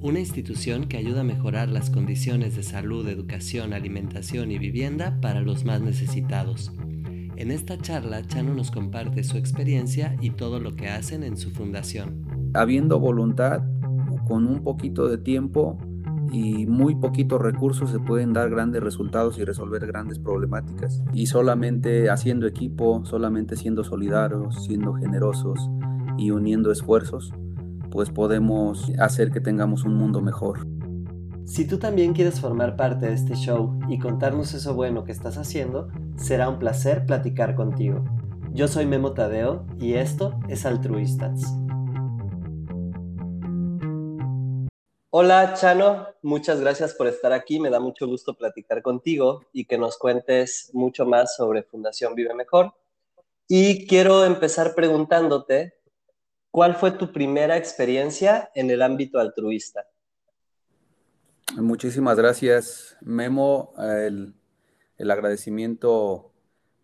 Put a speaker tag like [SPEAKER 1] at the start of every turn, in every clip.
[SPEAKER 1] una institución que ayuda a mejorar las condiciones de salud, educación, alimentación y vivienda para los más necesitados. En esta charla, Chano nos comparte su experiencia y todo lo que hacen en su fundación.
[SPEAKER 2] Habiendo voluntad, con un poquito de tiempo y muy poquitos recursos se pueden dar grandes resultados y resolver grandes problemáticas. Y solamente haciendo equipo, solamente siendo solidarios, siendo generosos y uniendo esfuerzos, pues podemos hacer que tengamos un mundo mejor.
[SPEAKER 1] Si tú también quieres formar parte de este show y contarnos eso bueno que estás haciendo, será un placer platicar contigo. Yo soy Memo Tadeo y esto es Altruistas. Hola Chano, muchas gracias por estar aquí. Me da mucho gusto platicar contigo y que nos cuentes mucho más sobre Fundación Vive Mejor. Y quiero empezar preguntándote ¿Cuál fue tu primera experiencia en el ámbito altruista?
[SPEAKER 2] Muchísimas gracias, Memo. El, agradecimiento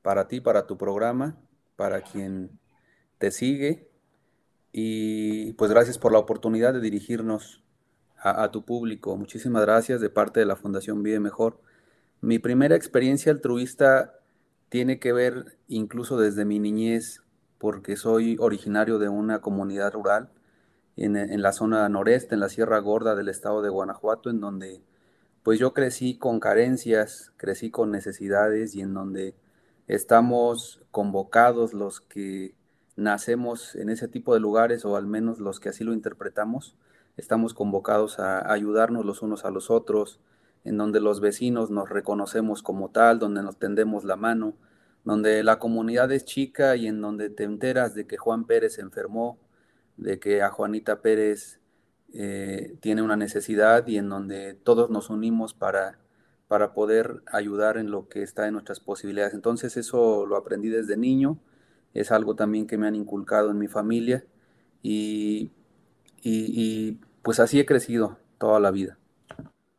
[SPEAKER 2] para ti, para tu programa, para quien te sigue. Y pues gracias por la oportunidad de dirigirnos a, a, tu público. Muchísimas gracias de parte de la Fundación Vive Mejor. Mi primera experiencia altruista tiene que ver incluso desde mi niñez porque soy originario de una comunidad rural en, la zona noreste, en la Sierra Gorda del estado de Guanajuato, en donde pues yo crecí con carencias, crecí con necesidades y en donde estamos convocados los que nacemos en ese tipo de lugares o al menos los que así lo interpretamos, estamos convocados a ayudarnos los unos a los otros, en donde los vecinos nos reconocemos como tal, donde nos tendemos la mano, donde la comunidad es chica y en donde te enteras de que Juan Pérez se enfermó, de que a Juanita Pérez eh, tiene una necesidad y en donde todos nos unimos para, para poder ayudar en lo que está en nuestras posibilidades. Entonces eso lo aprendí desde niño, es algo también que me han inculcado en mi familia y, y pues así he crecido toda la vida.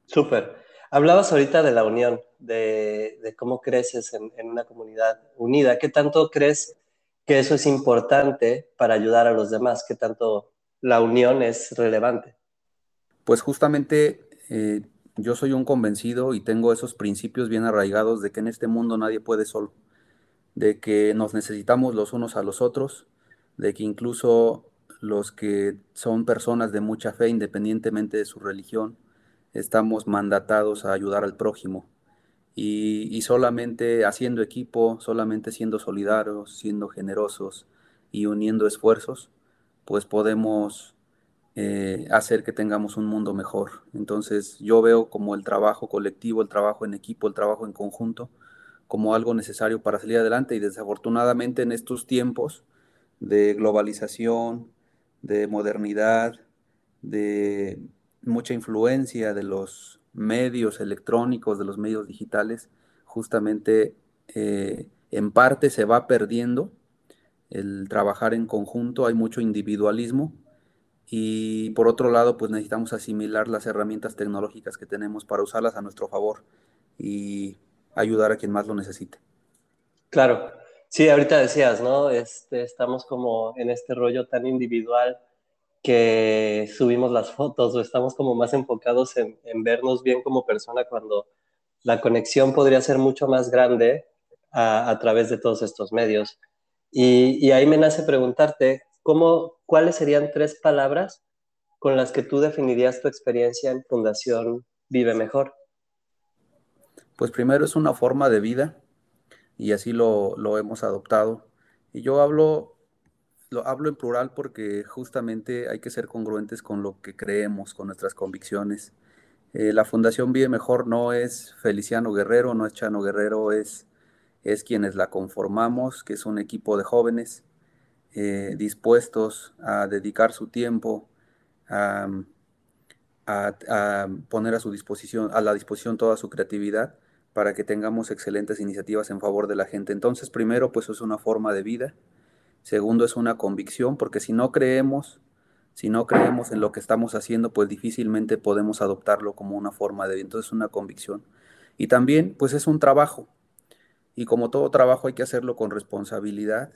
[SPEAKER 1] Súper. Hablabas ahorita de la unión, de, cómo creces en, una comunidad unida. ¿Qué tanto crees que eso es importante para ayudar a los demás? ¿Qué tanto la unión es relevante?
[SPEAKER 2] Pues justamente eh, yo soy un convencido y tengo esos principios bien arraigados de que en este mundo nadie puede solo, de que nos necesitamos los unos a los otros, de que incluso los que son personas de mucha fe, independientemente de su religión, estamos mandatados a ayudar al prójimo. Y, solamente haciendo equipo, solamente siendo solidarios, siendo generosos y uniendo esfuerzos, pues podemos eh, hacer que tengamos un mundo mejor. Entonces yo veo como el trabajo colectivo, el trabajo en equipo, el trabajo en conjunto, como algo necesario para salir adelante y desafortunadamente en estos tiempos de globalización, de modernidad, de mucha influencia de los medios electrónicos, de los medios digitales, justamente eh, en parte se va perdiendo el trabajar en conjunto, hay mucho individualismo y por otro lado pues necesitamos asimilar las herramientas tecnológicas que tenemos para usarlas a nuestro favor y ayudar a quien más lo necesite.
[SPEAKER 1] Claro, sí, ahorita decías, ¿no? Este, estamos como en este rollo tan individual que subimos las fotos o estamos como más enfocados en, vernos bien como persona cuando la conexión podría ser mucho más grande a, través de todos estos medios. Y, ahí me nace preguntarte, ¿cómo, ¿cuáles serían tres palabras con las que tú definirías tu experiencia en Fundación Vive Mejor?
[SPEAKER 2] Pues primero es una forma de vida y así lo, lo hemos adoptado. Y yo hablo lo hablo en plural porque justamente hay que ser congruentes con lo que creemos, con nuestras convicciones. Eh, la Fundación Vive Mejor no es Feliciano Guerrero, no es Chano Guerrero, es, es quienes la conformamos, que es un equipo de jóvenes eh, dispuestos a dedicar su tiempo, a, a, poner a su disposición, a la disposición toda su creatividad para que tengamos excelentes iniciativas en favor de la gente. Entonces, primero, pues es una forma de vida. Segundo, es una convicción, porque si no creemos, si no creemos en lo que estamos haciendo, pues difícilmente podemos adoptarlo como una forma de vida. Entonces, es una convicción. Y también, pues es un trabajo. Y como todo trabajo hay que hacerlo con responsabilidad,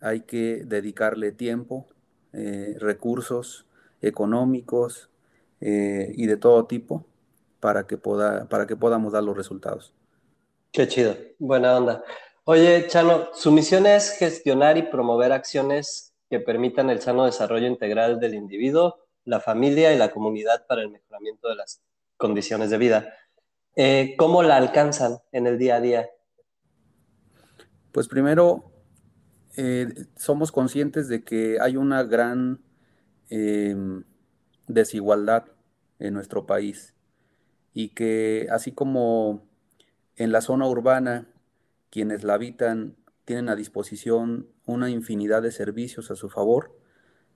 [SPEAKER 2] hay que dedicarle tiempo, eh, recursos económicos eh, y de todo tipo para que, pueda, para que podamos dar los resultados.
[SPEAKER 1] Qué chido, buena onda. Oye, Chano, su misión es gestionar y promover acciones que permitan el sano desarrollo integral del individuo, la familia y la comunidad para el mejoramiento de las condiciones de vida. Eh, ¿Cómo la alcanzan en el día a día?
[SPEAKER 2] Pues primero, eh, somos conscientes de que hay una gran em, desigualdad en nuestro país y que así como en la zona urbana quienes la habitan tienen a disposición una infinidad de servicios a su favor,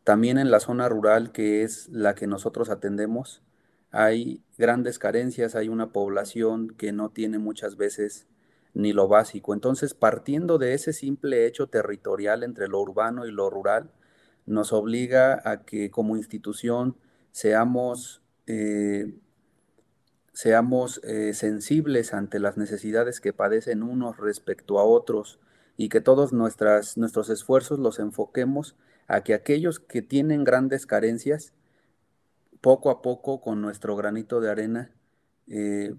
[SPEAKER 2] también en la zona rural, que es la que nosotros atendemos, hay grandes carencias, hay una población que no tiene muchas veces ni lo básico. Entonces, partiendo de ese simple hecho territorial entre lo urbano y lo rural, nos obliga a que como institución seamos, eh, seamos eh, sensibles ante las necesidades que padecen unos respecto a otros y que todos nuestras, nuestros esfuerzos los enfoquemos a que aquellos que tienen grandes carencias, poco a poco con nuestro granito de arena, eh,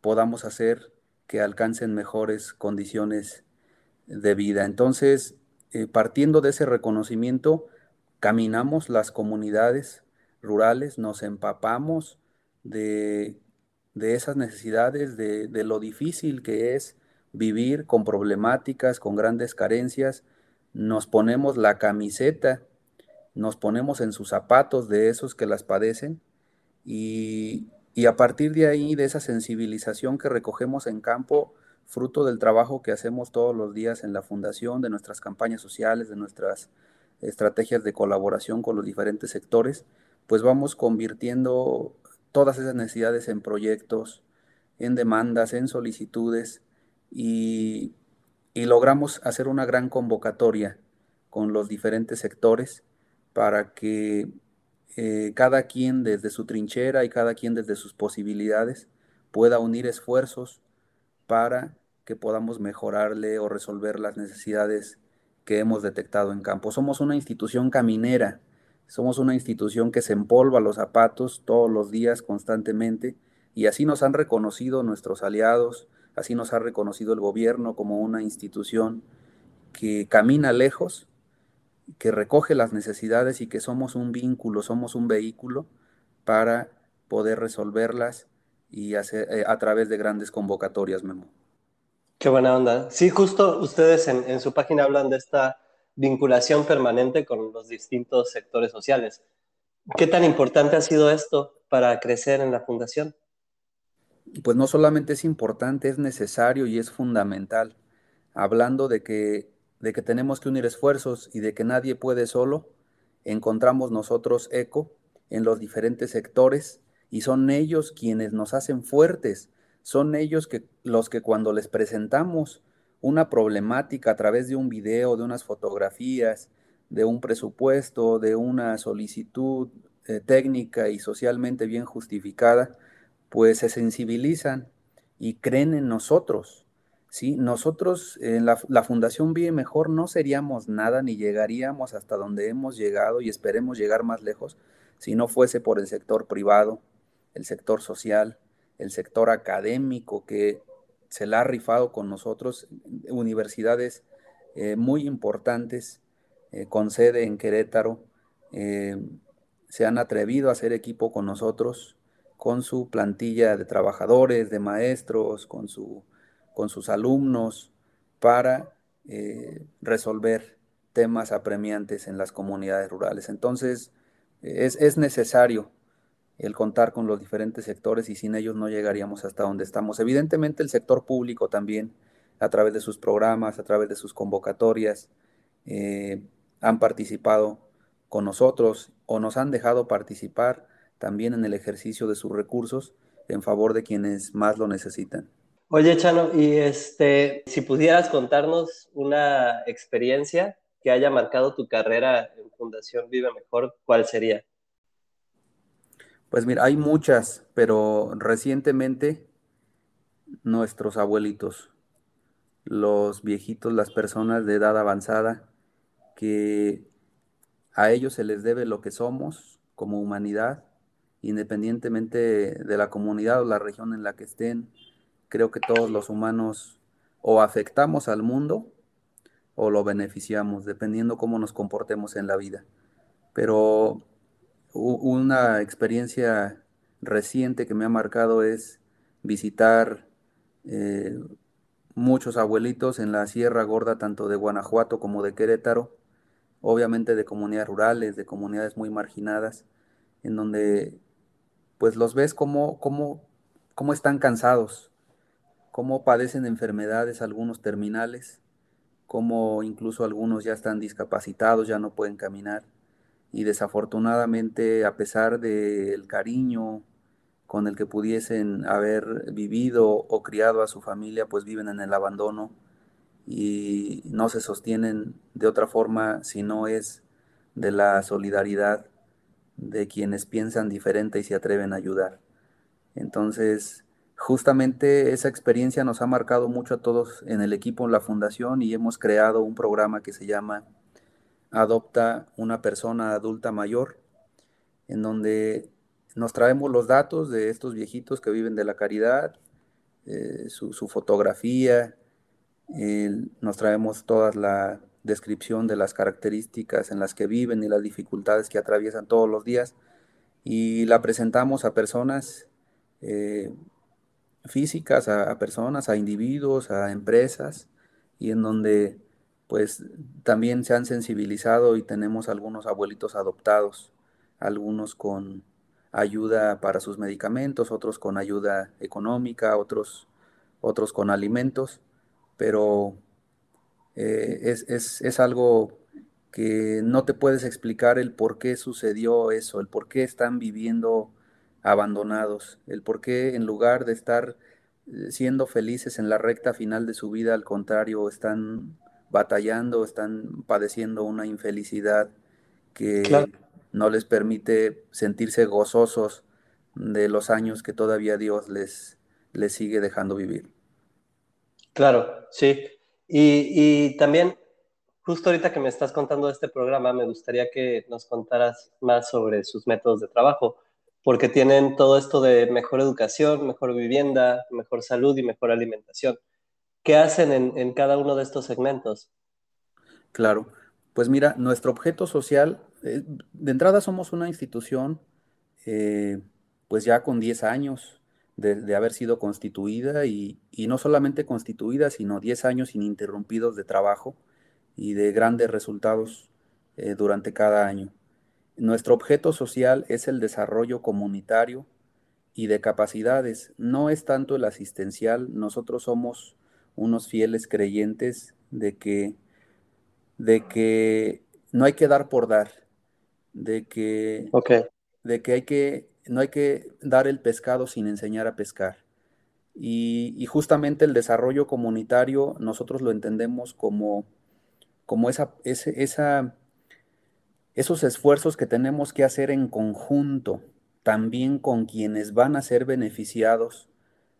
[SPEAKER 2] podamos hacer que alcancen mejores condiciones de vida. Entonces, eh, partiendo de ese reconocimiento, caminamos las comunidades rurales, nos empapamos de, esas necesidades, de, de, lo difícil que es vivir con problemáticas, con grandes carencias, nos ponemos la camiseta, nos ponemos en sus zapatos de esos que las padecen y, y a partir de ahí, de esa sensibilización que recogemos en campo, fruto del trabajo que hacemos todos los días en la fundación, de nuestras campañas sociales, de nuestras estrategias de colaboración con los diferentes sectores, pues vamos convirtiendo todas esas necesidades en proyectos, en demandas, en solicitudes y, y logramos hacer una gran convocatoria con los diferentes sectores para que eh, cada quien desde su trinchera y cada quien desde sus posibilidades pueda unir esfuerzos para que podamos mejorarle o resolver las necesidades que hemos detectado en campo. Somos una institución caminera, somos una institución que se empolva los zapatos todos los días constantemente y así nos han reconocido nuestros aliados, así nos ha reconocido el gobierno como una institución que camina lejos que recoge las necesidades y que somos un vínculo, somos un vehículo para poder resolverlas y hacer eh, a través de grandes convocatorias, Memo.
[SPEAKER 1] Qué buena onda. Sí, justo ustedes en, en, su página hablan de esta vinculación permanente con los distintos sectores sociales. ¿Qué tan importante ha sido esto para crecer en la fundación?
[SPEAKER 2] Pues no solamente es importante, es necesario y es fundamental. Hablando de que de que tenemos que unir esfuerzos y de que nadie puede solo, encontramos nosotros eco en los diferentes sectores y son ellos quienes nos hacen fuertes, son ellos que, los que cuando les presentamos una problemática a través de un video, de unas fotografías, de un presupuesto, de una solicitud eh, técnica y socialmente bien justificada, pues se sensibilizan y creen en nosotros ¿sí? Nosotros en la, Fundación Vive Mejor no seríamos nada ni llegaríamos hasta donde hemos llegado y esperemos llegar más lejos si no fuese por el sector privado, el sector social, el sector académico que se la ha rifado con nosotros, universidades eh, muy importantes eh, con sede en Querétaro, eh, se han atrevido a hacer equipo con nosotros, con su plantilla de trabajadores, de maestros, con su con sus alumnos para resolver temas apremiantes en las comunidades rurales. Entonces, es, es, necesario el contar con los diferentes sectores y sin ellos no llegaríamos hasta donde estamos. Evidentemente el sector público también, a través de sus programas, a través de sus convocatorias, eh, han participado con nosotros o nos han dejado participar también en el ejercicio de sus recursos en favor de quienes más lo necesitan.
[SPEAKER 1] Oye, Chano, y este, si pudieras contarnos una experiencia que haya marcado tu carrera en Fundación Vive Mejor, ¿cuál sería?
[SPEAKER 2] Pues mira, hay muchas, pero recientemente nuestros abuelitos, los viejitos, las personas de edad avanzada, que a ellos se les debe lo que somos como humanidad, independientemente de la comunidad o la región en la que estén. Creo que todos los humanos o afectamos al mundo o lo beneficiamos, dependiendo cómo nos comportemos en la vida. Pero una experiencia reciente que me ha marcado es visitar eh, muchos abuelitos en la Sierra Gorda, tanto de Guanajuato como de Querétaro, obviamente de comunidades rurales, de comunidades muy marginadas, en donde pues los ves como, como, como están cansados, cómo padecen enfermedades, algunos terminales, cómo incluso algunos ya están discapacitados, ya no pueden caminar. Y desafortunadamente, a pesar del cariño, con el que pudiesen haber vivido o criado a su familia, pues viven en el abandono y no se sostienen de otra forma si no es de la solidaridad de quienes piensan diferente y se atreven a ayudar. Entonces, justamente esa experiencia nos ha marcado mucho a todos en el equipo, en la fundación, y hemos creado un programa que se llama Adopta una persona adulta mayor, en donde nos traemos los datos de estos viejitos que viven de la caridad, eh, su, fotografía, nos traemos toda la descripción de las características en las que viven y las dificultades que atraviesan todos los días y la presentamos a personas eh, físicas, a, personas, a individuos, a empresas y en donde pues también se han sensibilizado y tenemos algunos abuelitos adoptados, algunos con ayuda para sus medicamentos, otros con ayuda económica, otros, otros con alimentos, pero eh, es, algo que no te puedes explicar el por qué sucedió eso, el por qué están viviendo abandonados, el por qué en lugar de estar eh, siendo felices en la recta final de su vida, al contrario, están batallando, están padeciendo una infelicidad que no les permite sentirse gozosos de los años que todavía Dios les, les sigue dejando vivir.
[SPEAKER 1] Claro, sí. Y, también, justo ahorita que me estás contando este programa, me gustaría que nos contaras más sobre sus métodos de trabajo, porque tienen todo esto de mejor educación, mejor vivienda, mejor salud y mejor alimentación. ¿Qué hacen en, en cada uno de estos segmentos?
[SPEAKER 2] Claro, pues mira, nuestro objeto social eh, de entrada somos una institución, eh, pues ya con 10 años de, haber sido constituida y, no solamente constituida, sino 10 años ininterrumpidos de trabajo y de grandes resultados eh, durante cada año. Nuestro objeto social es el desarrollo comunitario y de capacidades, no es tanto el asistencial, nosotros somos unos fieles creyentes de que, de que no hay que dar por dar, de que, de que, hay que no hay que dar el pescado sin enseñar a pescar. Y, justamente el desarrollo comunitario nosotros lo entendemos como, como esa, esa, esos esfuerzos que tenemos que hacer en conjunto, también con quienes van a ser beneficiados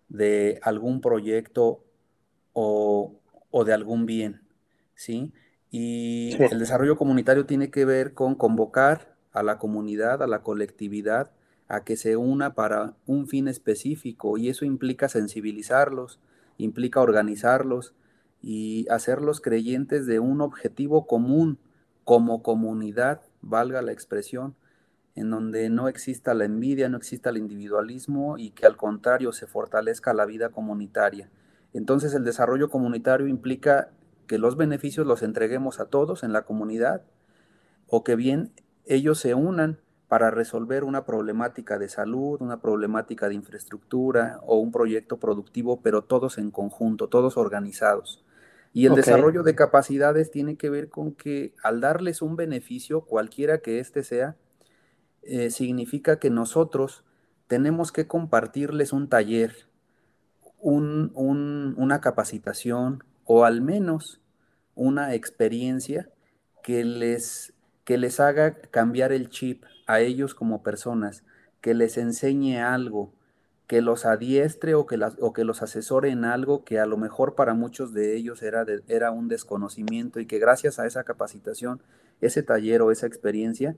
[SPEAKER 2] de algún proyecto o, o de algún bien, ¿sí? Y el desarrollo comunitario tiene que ver con convocar a la comunidad, a la colectividad, a que se una para un fin específico y eso implica sensibilizarlos, implica organizarlos y hacerlos creyentes de un objetivo común como comunidad, valga la expresión, en donde no exista la envidia, no exista el individualismo y que al contrario se fortalezca la vida comunitaria. Entonces el desarrollo comunitario implica que los beneficios los entreguemos a todos en la comunidad o que bien ellos se unan para resolver una problemática de salud, una problemática de infraestructura o un proyecto productivo, pero todos en conjunto, todos organizados. Y el desarrollo de capacidades tiene que ver con que al darles un beneficio, cualquiera que éste sea, eh, significa que nosotros tenemos que compartirles un taller, una capacitación o al menos una experiencia que les, que les haga cambiar el chip a ellos como personas, que les enseñe algo, que los adiestre o que, o que los asesore en algo que a lo mejor para muchos de ellos era, era un desconocimiento y que gracias a esa capacitación, ese taller o esa experiencia,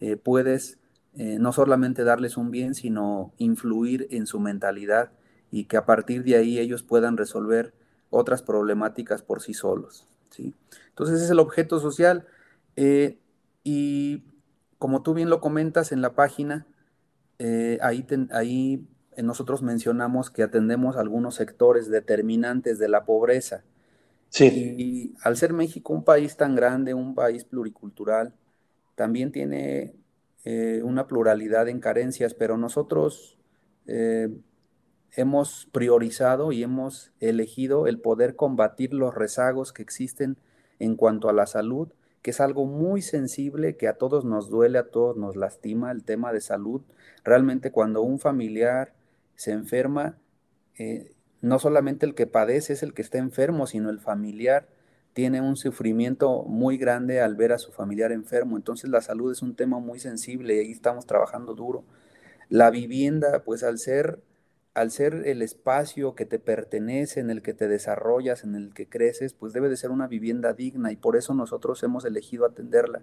[SPEAKER 2] eh, puedes eh, no solamente darles un bien, sino influir en su mentalidad y que a partir de ahí ellos puedan resolver otras problemáticas por sí solos. ¿sí? Entonces ese es el objeto social. Eh, y como tú bien lo comentas en la página, ahí, ahí nosotros mencionamos que atendemos algunos sectores determinantes de la pobreza. Sí. Y al ser México un país tan grande, un país pluricultural, también tiene eh, una pluralidad en carencias, pero nosotros eh, hemos priorizado y hemos elegido el poder combatir los rezagos que existen en cuanto a la salud, que es algo muy sensible, que a todos nos duele, a todos nos lastima el tema de salud. Realmente cuando un familiar se enferma, eh, no solamente el que padece es el que está enfermo, sino el familiar tiene un sufrimiento muy grande al ver a su familiar enfermo. Entonces la salud es un tema muy sensible y ahí estamos trabajando duro. La vivienda, pues al ser, al ser el espacio que te pertenece, en el que te desarrollas, en el que creces, pues debe de ser una vivienda digna y por eso nosotros hemos elegido atenderla.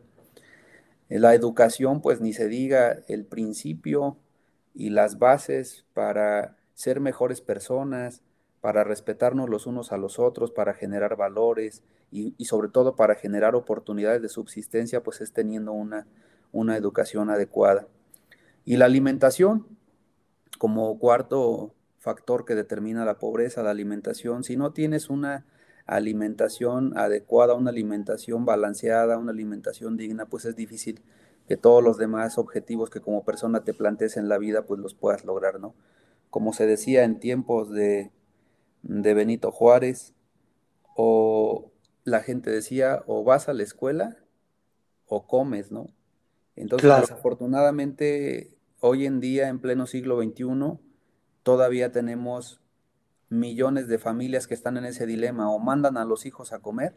[SPEAKER 2] La educación, pues ni se diga, el principio y las bases para ser mejores personas, para respetarnos los unos a los otros, para generar valores y, sobre todo para generar oportunidades de subsistencia, pues es teniendo una, una educación adecuada. Y la alimentación, como cuarto factor que determina la pobreza, la alimentación, si no tienes una alimentación adecuada, una alimentación balanceada, una alimentación digna, pues es difícil que todos los demás objetivos que como persona te plantees en la vida, pues los puedas lograr, ¿no? Como se decía en tiempos de, Benito Juárez, o la gente decía, o vas a la escuela o comes, ¿no? Entonces, desafortunadamente, hoy en día, en pleno siglo XXI, todavía tenemos millones de familias que están en ese dilema, o mandan a los hijos a comer,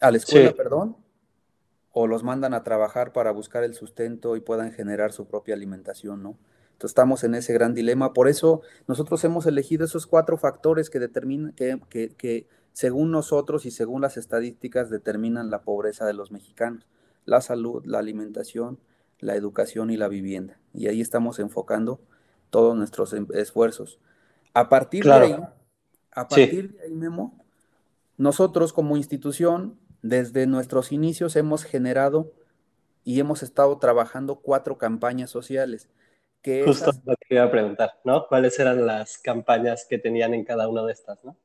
[SPEAKER 2] a la escuela, perdón, o los mandan a trabajar para buscar el sustento y puedan generar su propia alimentación, ¿no? Entonces estamos en ese gran dilema. Por eso nosotros hemos elegido esos cuatro factores que determinan, que, que, según nosotros y según las estadísticas determinan la pobreza de los mexicanos. La salud, la alimentación, la educación y la vivienda. Y ahí estamos enfocando todos nuestros em, esfuerzos. A partir de ahí, a partir de ahí, Memo, nosotros como institución desde nuestros inicios hemos generado y hemos estado trabajando cuatro campañas sociales.
[SPEAKER 1] Que Justo lo que iba a preguntar, ¿no? ¿Cuáles eran las campañas que tenían en cada una de estas, ¿no?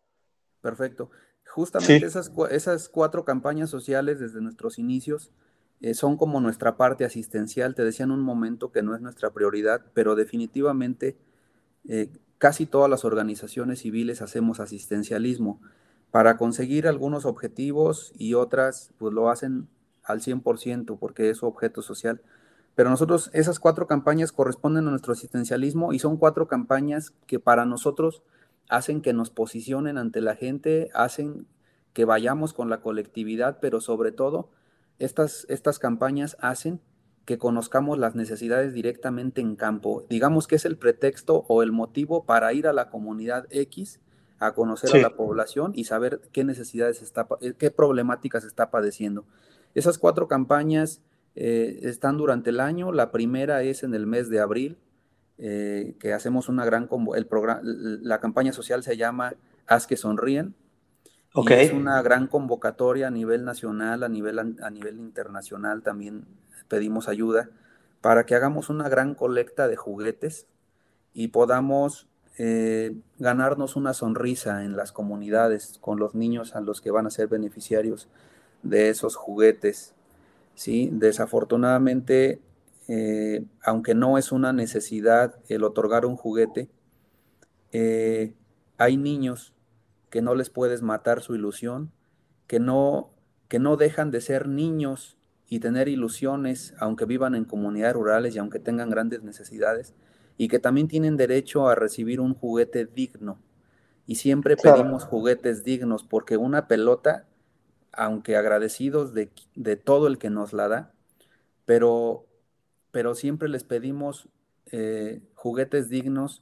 [SPEAKER 2] Perfecto. Justamente esas, esas cuatro campañas sociales desde nuestros inicios eh, son como nuestra parte asistencial. Te decía en un momento que no es nuestra prioridad, pero definitivamente eh, casi todas las organizaciones civiles hacemos asistencialismo para conseguir algunos objetivos y otras pues lo hacen al 100% porque es su objeto social. Pero nosotros, esas cuatro campañas corresponden a nuestro asistencialismo y son cuatro campañas que para nosotros hacen que nos posicionen ante la gente, hacen que vayamos con la colectividad, pero sobre todo estas, estas campañas hacen que conozcamos las necesidades directamente en campo. Digamos que es el pretexto o el motivo para ir a la comunidad X a conocer a la población y saber qué necesidades está, eh, qué problemáticas está padeciendo. Esas cuatro campañas eh, están durante el año. La primera es en el mes de abril, eh, que hacemos una gran el programa, la campaña social se llama Haz que sonríen. Okay. es una gran convocatoria a nivel nacional, a nivel, a nivel internacional también pedimos ayuda para que hagamos una gran colecta de juguetes y podamos eh, ganarnos una sonrisa en las comunidades con los niños a los que van a ser beneficiarios de esos juguetes. ¿sí? Desafortunadamente, eh, aunque no es una necesidad el otorgar un juguete, eh, hay niños que no les puedes matar su ilusión, que no, que no dejan de ser niños y tener ilusiones, aunque vivan en comunidades rurales y aunque tengan grandes necesidades y que también tienen derecho a recibir un juguete digno, y siempre pedimos juguetes dignos porque una pelota, aunque agradecidos de, todo el que nos la da, pero, pero siempre les pedimos eh, juguetes dignos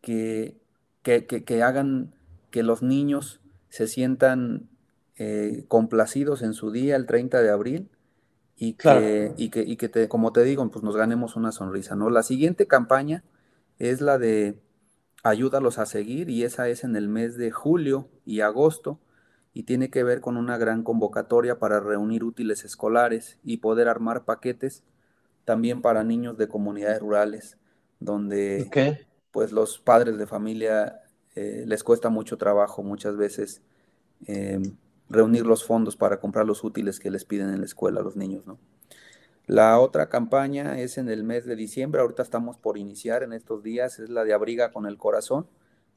[SPEAKER 2] que, que, hagan que los niños se sientan eh, complacidos en su día el 30 de abril y que, y que, y que te, como te digo, pues nos ganemos una sonrisa, ¿no? La siguiente campaña es la de ayúdalos a seguir y esa es en el mes de julio y agosto y tiene que ver con una gran convocatoria para reunir útiles escolares y poder armar paquetes también para niños de comunidades rurales donde pues los padres de familia eh, les cuesta mucho trabajo muchas veces em, reunir los fondos para comprar los útiles que les piden en la escuela a los niños, ¿no? La otra campaña es en el mes de diciembre, ahorita estamos por iniciar en estos días, es la de Abriga con el Corazón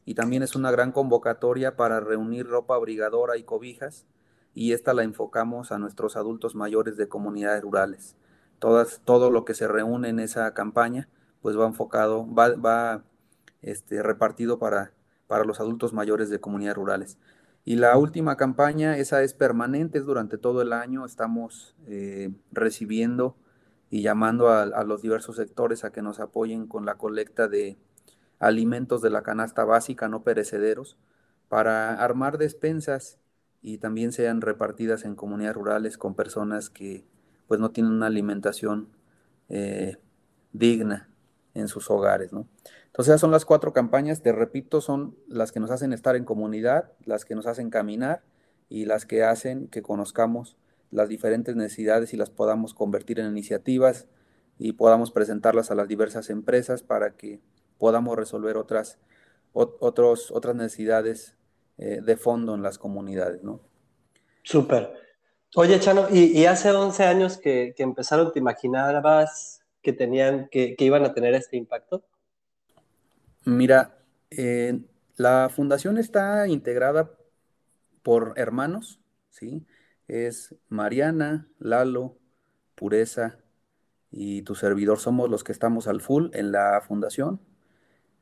[SPEAKER 2] y también es una gran convocatoria para reunir ropa abrigadora y cobijas y esta la enfocamos a nuestros adultos mayores de comunidades rurales. Todas, todo lo que se reúne en esa campaña pues va enfocado, va, va este, repartido para, para los adultos mayores de comunidades rurales. Y la última campaña, esa es permanente, es durante todo el año, estamos eh, recibiendo y llamando a, los diversos sectores a que nos apoyen con la colecta de alimentos de la canasta básica no perecederos para armar despensas y también sean repartidas en comunidades rurales con personas que pues no tienen una alimentación eh, digna en sus hogares, ¿no? Entonces, son las cuatro campañas, te repito, son las que nos hacen estar en comunidad, las que nos hacen caminar y las que hacen que conozcamos las diferentes necesidades y las podamos convertir en iniciativas y podamos presentarlas a las diversas empresas para que podamos resolver otras, otras necesidades eh, de fondo en las comunidades, ¿no?
[SPEAKER 1] Súper. Oye, Chano, ¿y, hace 11 años que, empezaron, te imaginabas que tenían, que iban a tener este impacto?
[SPEAKER 2] Mira, eh, la fundación está integrada por hermanos, ¿sí? Es Mariana, Lalo, Pureza y tu servidor somos los que estamos al full en la fundación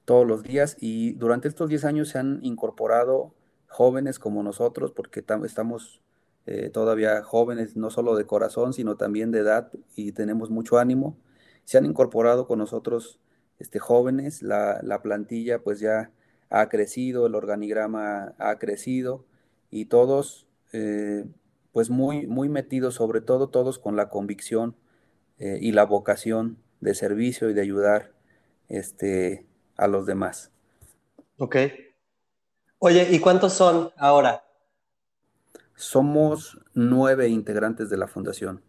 [SPEAKER 2] todos los días y durante estos 10 años se han incorporado jóvenes como nosotros porque estamos eh, todavía jóvenes, no solo de corazón, sino también de edad y tenemos mucho ánimo. Se han incorporado con nosotros este, jóvenes, la, plantilla pues ya ha crecido, el organigrama ha crecido y todos eh, pues muy, muy metidos, sobre todo todos con la convicción eh, y la vocación de servicio y de ayudar este, a los demás.
[SPEAKER 1] Ok. Oye, ¿y cuántos son ahora?
[SPEAKER 2] Somos nueve integrantes de la fundación.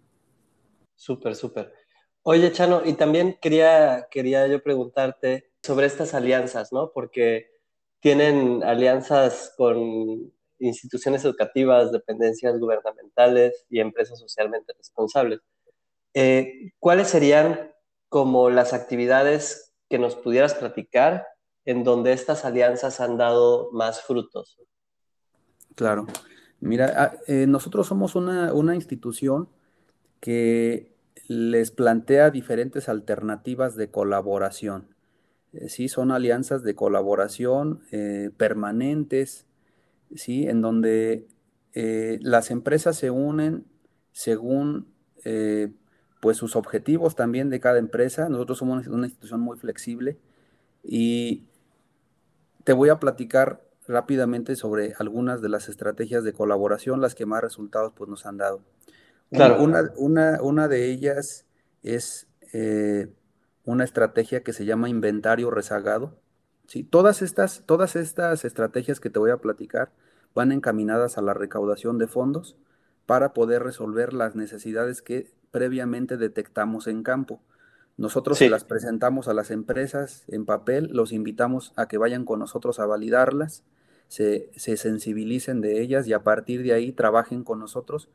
[SPEAKER 1] Súper, súper. Oye, Chano, y también quería, quería yo preguntarte sobre estas alianzas, ¿no? Porque tienen alianzas con instituciones educativas, dependencias gubernamentales y empresas socialmente responsables. Eh, ¿Cuáles serían como las actividades que nos pudieras platicar en donde estas alianzas han dado más frutos?
[SPEAKER 2] Claro. Mira, ah, eh, nosotros somos una, una institución que les plantea diferentes alternativas de colaboración. Eh, sí, son alianzas de colaboración eh, permanentes, ¿sí? en donde eh, las empresas se unen según pues sus objetivos también de cada empresa. Nosotros somos una institución muy flexible y te voy a platicar rápidamente sobre algunas de las estrategias de colaboración, las que más resultados pues, nos han dado. Claro. Una, una, una de ellas es eh, una estrategia que se llama inventario rezagado. ¿sí? Todas, estas, todas estas estrategias que te voy a platicar van encaminadas a la recaudación de fondos para poder resolver las necesidades que previamente detectamos en campo. Nosotros las presentamos a las empresas en papel, los invitamos a que vayan con nosotros a validarlas, se, se sensibilicen de ellas y a partir de ahí trabajen con nosotros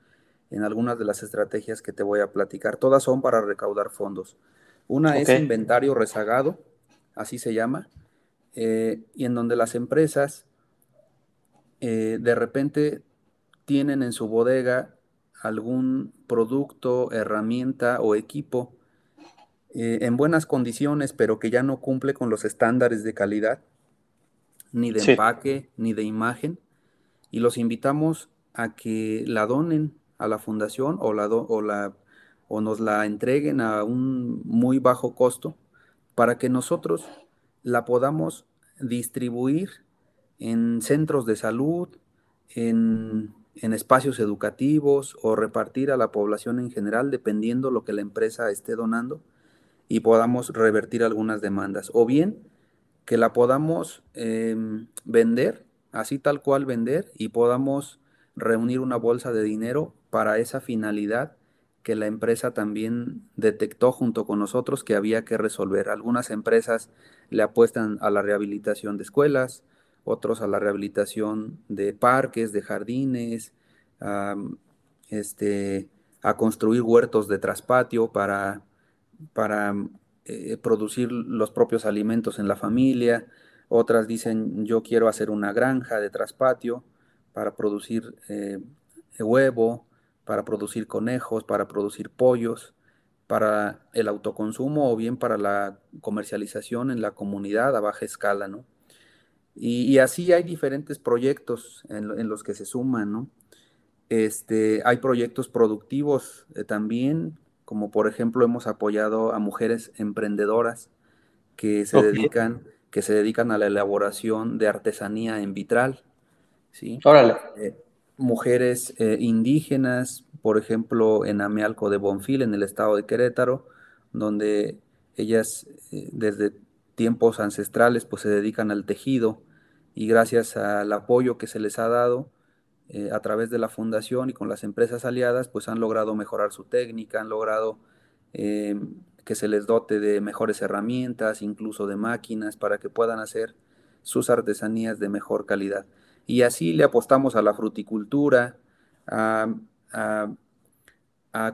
[SPEAKER 2] en algunas de las estrategias que te voy a platicar. Todas son para recaudar fondos. Una es inventario rezagado, así se llama, eh, y en donde las empresas eh, de repente tienen en su bodega algún producto, herramienta o equipo eh, en buenas condiciones, pero que ya no cumple con los estándares de calidad. ni de empaque, ni de imagen, y los invitamos a que la donen a la fundación o, la o, la, o nos la entreguen a un muy bajo costo para que nosotros la podamos distribuir en centros de salud, en, en, espacios educativos o repartir a la población en general, dependiendo lo que la empresa esté donando, y podamos revertir algunas demandas. O bien que la podamos em, vender, así tal cual vender, y podamos reunir una bolsa de dinero para esa finalidad que la empresa también detectó junto con nosotros que había que resolver. Algunas empresas le apuestan a la rehabilitación de escuelas, otros a la rehabilitación de parques, de jardines, a, este, a construir huertos de traspatio para, para eh, producir los propios alimentos en la familia. Otras dicen, yo quiero hacer una granja de traspatio para producir eh, huevo, para producir conejos, para producir pollos, para el autoconsumo o bien para la comercialización en la comunidad a baja escala, ¿no? Y, así hay diferentes proyectos en, los que se suman, ¿no? Este, hay proyectos productivos eh, también, como por ejemplo hemos apoyado a mujeres emprendedoras que se, dedican, que se dedican a la elaboración de artesanía en vitral, ¿sí?
[SPEAKER 1] Órale.
[SPEAKER 2] Eh, mujeres eh, indígenas, por ejemplo, en Amealco de Bonfil, en el estado de Querétaro, donde ellas eh, desde tiempos ancestrales pues se dedican al tejido y gracias al apoyo que se les ha dado eh, a través de la fundación y con las empresas aliadas pues han logrado mejorar su técnica, han logrado que se les dote de mejores herramientas, incluso de máquinas para que puedan hacer sus artesanías de mejor calidad. Y así le apostamos a la fruticultura, a,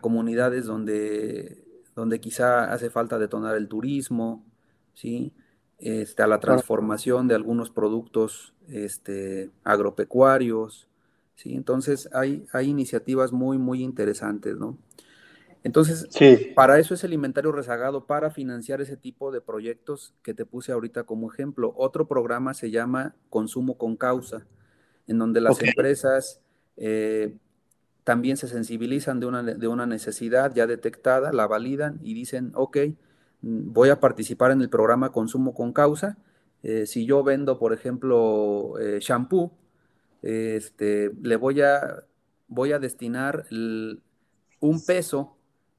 [SPEAKER 2] comunidades donde, donde quizá hace falta detonar el turismo, ¿sí? Este, a la transformación de algunos productos este, agropecuarios, ¿sí? Entonces hay, hay iniciativas muy, muy interesantes, ¿no? Entonces, para eso es el inventario rezagado, para financiar ese tipo de proyectos que te puse ahorita como ejemplo. Otro programa se llama Consumo con Causa en donde las empresas eh, también se sensibilizan de una, de una necesidad ya detectada, la validan y dicen, ok, mm, voy a participar en el programa Consumo con Causa. Eh, si yo vendo, por ejemplo, eh, shampoo, este, le voy a, voy a destinar un peso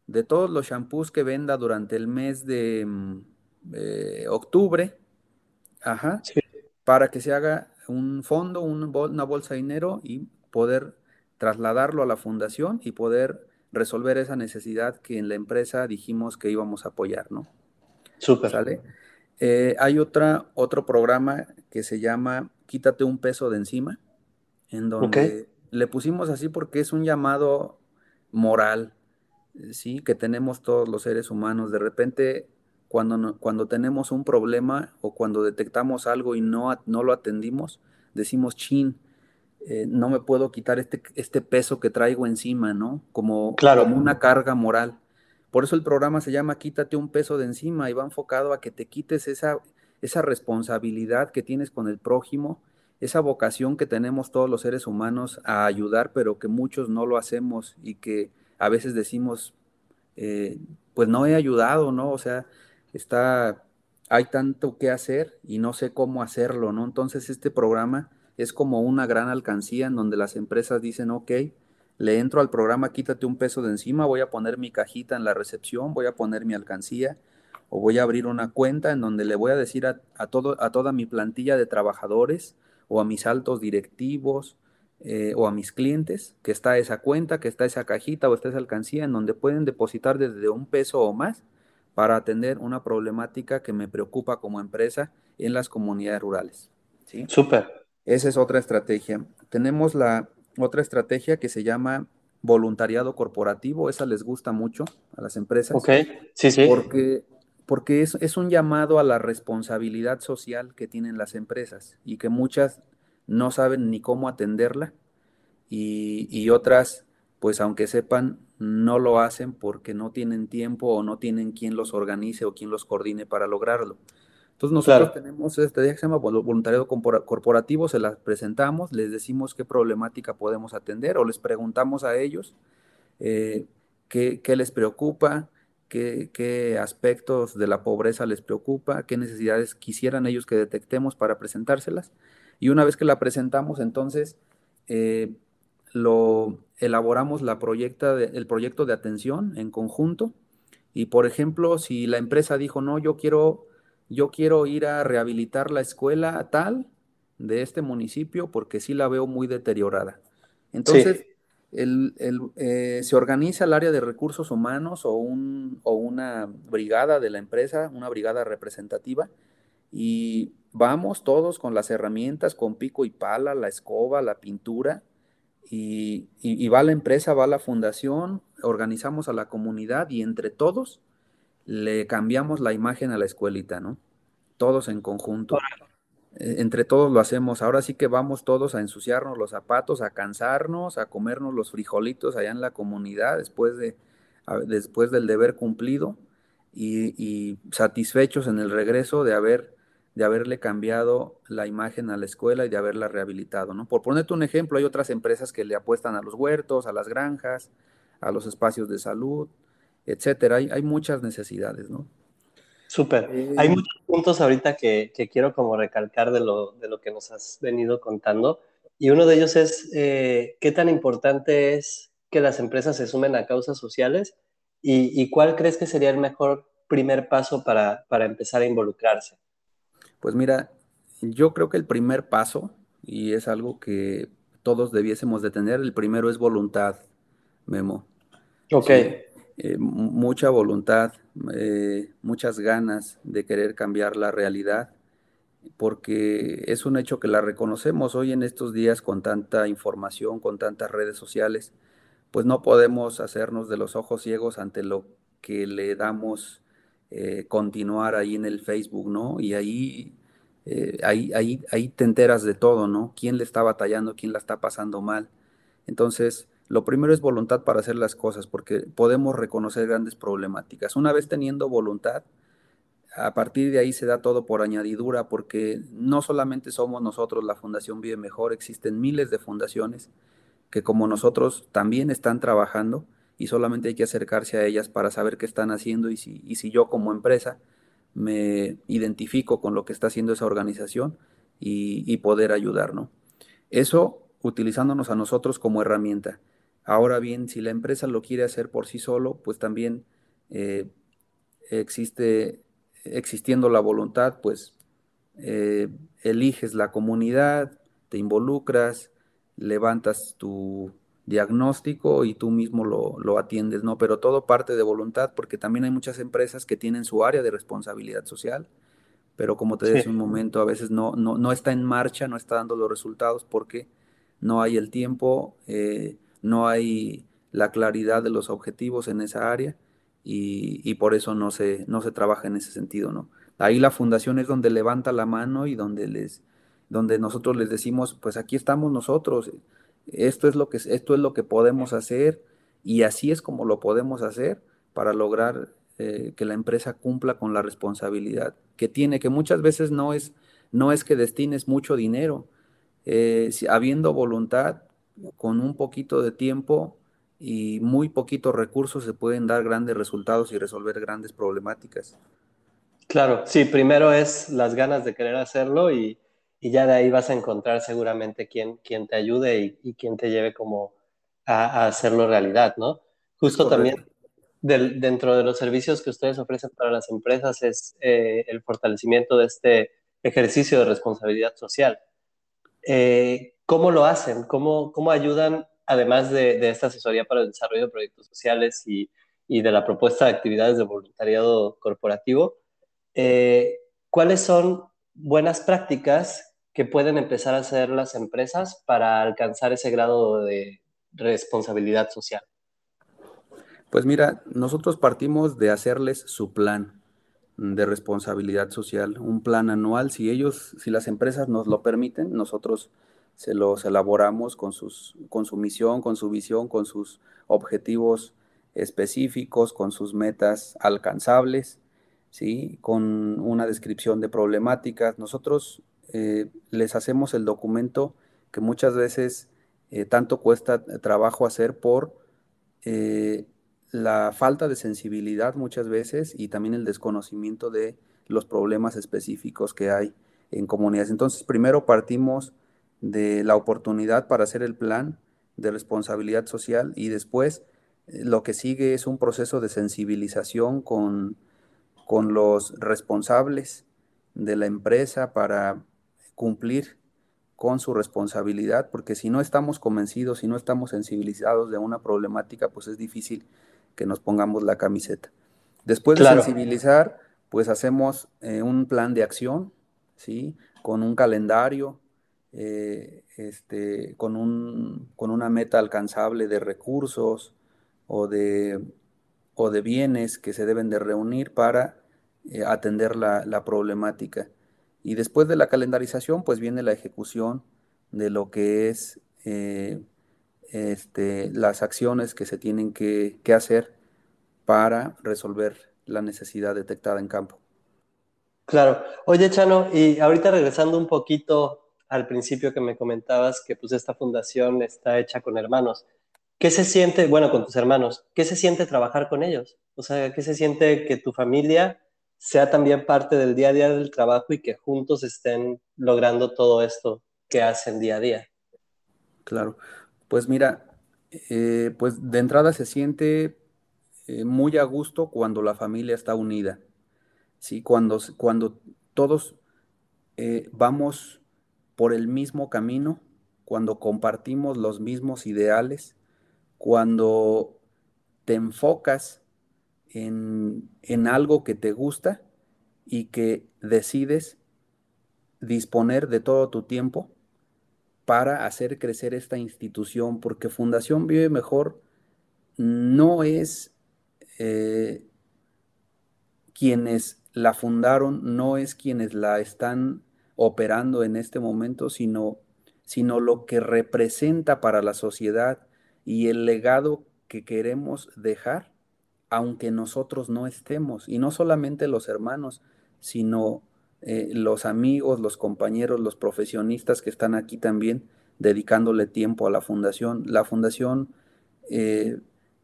[SPEAKER 2] de todos los shampoos que venda durante el mes de mm, octubre, ajá, para que se haga un fondo, una bolsa de dinero y poder trasladarlo a la fundación y poder resolver esa necesidad que en la empresa dijimos que íbamos a apoyar, ¿no?
[SPEAKER 1] Súper.
[SPEAKER 2] ¿Sale? Eh, hay otra, otro programa que se llama Quítate un peso de encima, en donde le pusimos así porque es un llamado moral, ¿sí? Que tenemos todos los seres humanos. De repente cuando, cuando tenemos un problema o cuando detectamos algo y no, no lo atendimos, decimos, chin, eh, no me puedo quitar este, este peso que traigo encima, ¿no? Como,
[SPEAKER 1] claro.
[SPEAKER 2] como una carga moral. Por eso el programa se llama Quítate un peso de encima y va enfocado a que te quites esa, esa responsabilidad que tienes con el prójimo, esa vocación que tenemos todos los seres humanos a ayudar, pero que muchos no lo hacemos y que a veces decimos, eh, pues no he ayudado, ¿no? O sea, está, hay tanto que hacer y no sé cómo hacerlo, ¿no? Entonces este programa es como una gran alcancía en donde las empresas dicen, ok, le entro al programa, quítate un peso de encima, voy a poner mi cajita en la recepción, voy a poner mi alcancía o voy a abrir una cuenta en donde le voy a decir a, todo, a toda mi plantilla de trabajadores o a mis altos directivos eh, o a mis clientes que está esa cuenta, que está esa cajita o está esa alcancía en donde pueden depositar desde un peso o más para atender una problemática que me preocupa como empresa en las comunidades rurales. ¿sí?
[SPEAKER 1] Súper.
[SPEAKER 2] Esa es otra estrategia. Tenemos la otra estrategia que se llama voluntariado corporativo. Esa les gusta mucho a las empresas.
[SPEAKER 1] Ok, sí, sí.
[SPEAKER 2] Porque, porque es, es un llamado a la responsabilidad social que tienen las empresas y que muchas no saben ni cómo atenderla y, y otras, pues aunque sepan, no lo hacen porque no tienen tiempo o no tienen quien los organice o quien los coordine para lograrlo. Entonces nosotros tenemos este día que se llama voluntariado corporativo, se las presentamos, les decimos qué problemática podemos atender o les preguntamos a ellos eh, qué, les preocupa, qué, qué, aspectos de la pobreza les preocupa, qué necesidades quisieran ellos que detectemos para presentárselas. Y una vez que la presentamos, entonces eh, lo elaboramos la proyecta el proyecto de atención en conjunto. Y por ejemplo, si la empresa dijo, no, yo quiero, yo quiero ir a rehabilitar la escuela tal de este municipio porque sí la veo muy deteriorada. Entonces, eh, se organiza el área de recursos humanos o, un, o una brigada de la empresa, una brigada representativa, y vamos todos con las herramientas, con pico y pala, la escoba, la pintura, y, va la empresa, va la fundación, organizamos a la comunidad y entre todos le cambiamos la imagen a la escuelita, ¿no? Todos en conjunto. E, entre todos lo hacemos. Ahora sí que vamos todos a ensuciarnos los zapatos, a cansarnos, a comernos los frijolitos allá en la comunidad después, de, después del deber cumplido y, y satisfechos en el regreso de haber de haberle cambiado la imagen a la escuela y de haberla rehabilitado, ¿no? Por ponerte un ejemplo, hay otras empresas que le apuestan a los huertos, a las granjas, a los espacios de salud, etcétera. Hay, hay muchas necesidades, ¿no?
[SPEAKER 1] Súper. hay eh, muchos puntos ahorita que, quiero como recalcar de lo, de lo que nos has venido contando. Y uno de ellos es eh, qué tan importante es que las empresas se sumen a causas sociales y, y cuál crees que sería el mejor primer paso para, para empezar a involucrarse.
[SPEAKER 2] Pues mira, yo creo que el primer paso, y es algo que todos debiésemos de tener, el primero es voluntad, Memo.
[SPEAKER 1] Ok.
[SPEAKER 2] Eh, mucha voluntad, eh, muchas ganas de querer cambiar la realidad, porque es un hecho que la reconocemos hoy en estos días con tanta información, con tantas redes sociales, pues no podemos hacernos de los ojos ciegos ante lo que le damos eh, continuar ahí en el Facebook, ¿no? Y ahí, eh, ahí, ahí, ahí te enteras de todo, ¿no? ¿Quién le está batallando, quién la está pasando mal? Entonces, lo primero es voluntad para hacer las cosas, porque podemos reconocer grandes problemáticas. Una vez teniendo voluntad, a partir de ahí se da todo por añadidura, porque no solamente somos nosotros la Fundación Vive Mejor, existen miles de fundaciones que como nosotros también están trabajando y solamente hay que acercarse a ellas para saber qué están haciendo y si, yo como empresa me identifico con lo que está haciendo esa organización y, poder ayudar, ¿no? Eso utilizándonos a nosotros como herramienta. Ahora bien, si la empresa lo quiere hacer por sí solo, pues también eh, existe, existiendo la voluntad, pues eh, eliges la comunidad, te involucras, levantas tu, diagnóstico y tú mismo lo, atiendes, ¿no? Pero todo parte de voluntad porque también hay muchas empresas que tienen su área de responsabilidad social, pero como te decía un momento, a veces no, no, está en marcha, no está dando los resultados porque no hay el tiempo, eh, no hay la claridad de los objetivos en esa área y, por eso no se, no se trabaja en ese sentido, ¿no? Ahí la fundación es donde levanta la mano y donde les donde nosotros les decimos, pues aquí estamos nosotros, esto es lo que, esto es lo que podemos hacer y así es como lo podemos hacer para lograr eh, que la empresa cumpla con la responsabilidad que tiene, que muchas veces no es, no es que destines mucho dinero, eh, habiendo voluntad, con un poquito de tiempo y muy poquitos recursos se pueden dar grandes resultados y resolver grandes problemáticas.
[SPEAKER 1] Claro, sí, primero es las ganas de querer hacerlo y, y ya de ahí vas a encontrar seguramente quién, quién te ayude y, y quién te lleve como a, hacerlo realidad, ¿no? Justo también del, dentro de los servicios que ustedes ofrecen para las empresas es eh, el fortalecimiento de este ejercicio de responsabilidad social. Eh, ¿Cómo lo hacen? ¿Cómo, cómo ayudan, además de, de, esta asesoría para el desarrollo de proyectos sociales y, y de la propuesta de actividades de voluntariado corporativo? Eh, ¿Cuáles son buenas prácticas que pueden empezar a hacer las empresas para alcanzar ese grado de responsabilidad social?
[SPEAKER 2] Pues mira, nosotros partimos de hacerles su plan de responsabilidad social, un plan anual. Si ellos, si las empresas nos lo permiten, nosotros se los elaboramos con, sus, con su misión, con su visión, con sus objetivos específicos, con sus metas alcanzables ¿sí? con una descripción de problemáticas. Nosotros eh, les hacemos el documento que muchas veces eh, tanto cuesta trabajo hacer por eh, la falta de sensibilidad muchas veces y también el desconocimiento de los problemas específicos que hay en comunidades. Entonces, primero partimos de la oportunidad para hacer el plan de responsabilidad social y después lo que sigue es un proceso de sensibilización con, con los responsables de la empresa para cumplir con su responsabilidad, porque si no estamos convencidos, si no estamos sensibilizados de una problemática, pues es difícil que nos pongamos la camiseta. Después de sensibilizar, pues hacemos eh, un plan de acción, ¿sí? Con un calendario, eh, este, con, un, con una meta alcanzable de recursos o de, o de bienes que se deben de reunir para eh, atender la, la problemática. Y después de la calendarización, pues viene la ejecución de lo que es eh, este, las acciones que se tienen que, hacer para resolver la necesidad detectada en campo.
[SPEAKER 1] Claro. Oye, Chano, y ahorita regresando un poquito al principio que me comentabas que pues esta fundación está hecha con hermanos. ¿Qué se siente, bueno, con tus hermanos, qué se siente trabajar con ellos? O sea, ¿qué se siente que tu familia sea también parte del día a día del trabajo y que juntos estén logrando todo esto que hacen día a día.
[SPEAKER 2] Claro, pues mira, eh, pues de entrada se siente eh, muy a gusto cuando la familia está unida, ¿sí? cuando, cuando todos eh, vamos por el mismo camino, cuando compartimos los mismos ideales, cuando te enfocas en, algo que te gusta y que decides disponer de todo tu tiempo para hacer crecer esta institución, porque Fundación Vive Mejor no es eh, quienes la fundaron, no es quienes la están operando en este momento, sino, sino lo que representa para la sociedad y el legado que queremos dejar aunque nosotros no estemos, y no solamente los hermanos, sino eh, los amigos, los compañeros, los profesionistas que están aquí también dedicándole tiempo a la fundación. La fundación eh,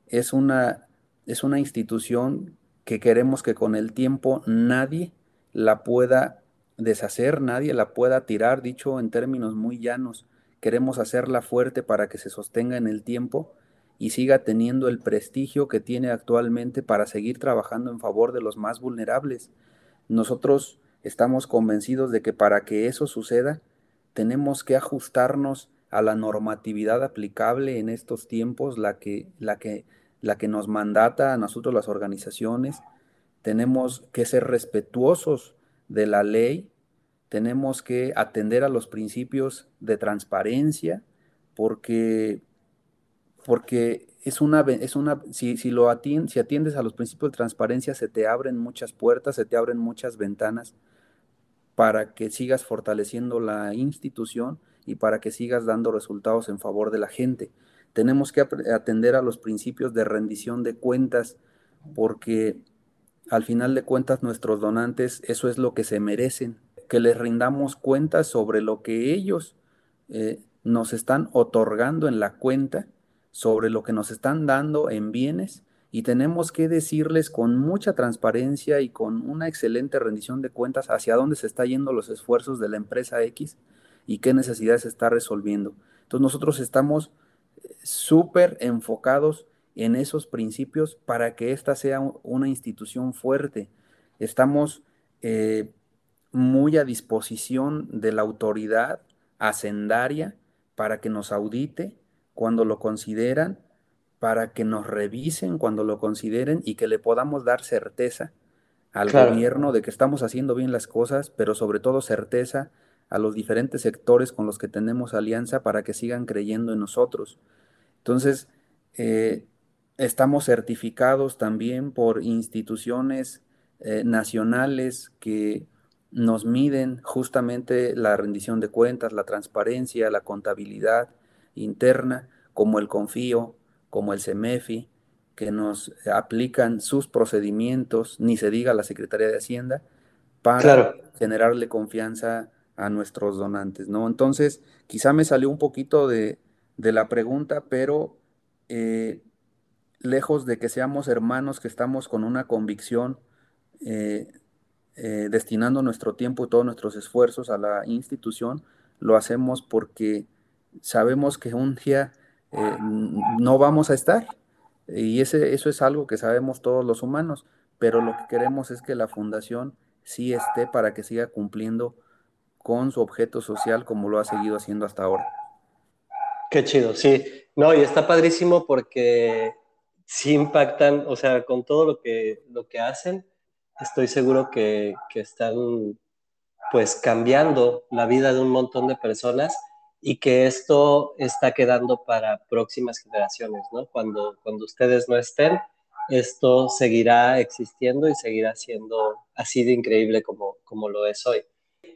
[SPEAKER 2] es, una, es una institución que queremos que con el tiempo nadie la pueda deshacer, nadie la pueda tirar, dicho en términos muy llanos. Queremos hacerla fuerte para que se sostenga en el tiempo y siga teniendo el prestigio que tiene actualmente para seguir trabajando en favor de los más vulnerables. Nosotros estamos convencidos de que para que eso suceda, tenemos que ajustarnos a la normatividad aplicable en estos tiempos, la que, la que, la que nos mandata a nosotros las organizaciones. Tenemos que ser respetuosos de la ley, tenemos que atender a los principios de transparencia, porque porque es una, es una si, si, lo atiendes, si atiendes a los principios de transparencia, se te abren muchas puertas, se te abren muchas ventanas para que sigas fortaleciendo la institución y para que sigas dando resultados en favor de la gente. Tenemos que atender a los principios de rendición de cuentas porque al final de cuentas nuestros donantes eso es lo que se merecen, que les rindamos cuentas sobre lo que ellos eh, nos están otorgando en la cuenta sobre lo que nos están dando en bienes y tenemos que decirles con mucha transparencia y con una excelente rendición de cuentas hacia dónde se están yendo los esfuerzos de la empresa X y qué necesidades se está resolviendo. Entonces nosotros estamos eh, súper enfocados en esos principios para que esta sea una institución fuerte. Estamos eh, muy a disposición de la autoridad hacendaria para que nos audite cuando lo consideran, para que nos revisen cuando lo consideren y que le podamos dar certeza al gobierno de que estamos haciendo bien las cosas, pero sobre todo certeza a los diferentes sectores con los que tenemos alianza para que sigan creyendo en nosotros. Entonces, eh, estamos certificados también por instituciones eh, nacionales que nos miden justamente la rendición de cuentas, la transparencia, la contabilidad, interna, como el Confío, como el CEMEFI, que nos aplican sus procedimientos, ni se diga la Secretaría de Hacienda, para generarle confianza a nuestros donantes, ¿no? Entonces, quizá me salió un poquito de, la pregunta, pero eh, lejos de que seamos hermanos que estamos con una convicción, eh, eh, destinando nuestro tiempo y todos nuestros esfuerzos a la institución, lo hacemos porque sabemos que un día no vamos a estar. Y ese, eso es algo que sabemos todos los humanos, pero lo que queremos es que la fundación sí esté para que siga cumpliendo con su objeto social como lo ha seguido haciendo hasta ahora.
[SPEAKER 1] Qué chido, sí. No, y está padrísimo porque sí impactan, o sea, con todo lo que, lo que hacen, estoy seguro que, que están pues cambiando la vida de un montón de personas y que esto está quedando para próximas generaciones, ¿no? Cuando, cuando ustedes no estén, esto seguirá existiendo y seguirá siendo así de increíble como, como lo es hoy.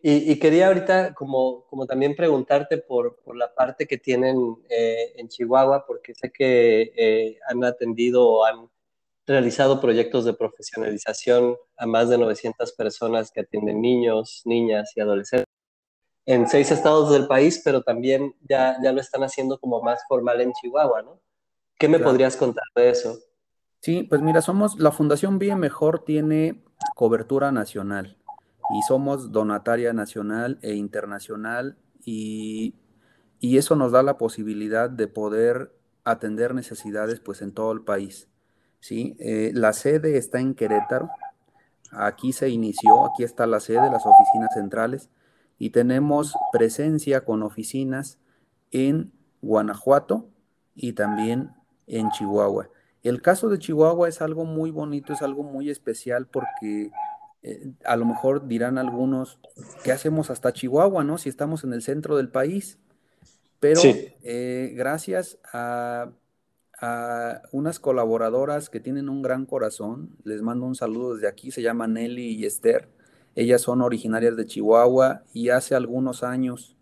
[SPEAKER 1] Y, quería ahorita como, como también preguntarte por, por la parte que tienen eh, en Chihuahua, porque sé que eh, han atendido o han realizado proyectos de profesionalización a más de 900 personas que atienden niños, niñas y adolescentes en seis estados del país, pero también ya, ya lo están haciendo como más formal en Chihuahua, ¿no? ¿Qué me podrías contar de eso?
[SPEAKER 2] Sí, pues mira, somos, la Fundación Bien Mejor tiene cobertura nacional y somos donataria nacional e internacional y, eso nos da la posibilidad de poder atender necesidades pues en todo el país. ¿sí? Eh, la sede está en Querétaro, aquí se inició, aquí está la sede, las oficinas centrales y tenemos presencia con oficinas en Guanajuato y también en Chihuahua. El caso de Chihuahua es algo muy bonito, es algo muy especial porque eh, a lo mejor dirán algunos, ¿qué hacemos hasta Chihuahua, no? Si estamos en el centro del país. Pero eh, gracias a, a, unas colaboradoras que tienen un gran corazón, les mando un saludo desde aquí, se llaman Nelly y Esther. Ellas son originarias de Chihuahua y hace algunos años,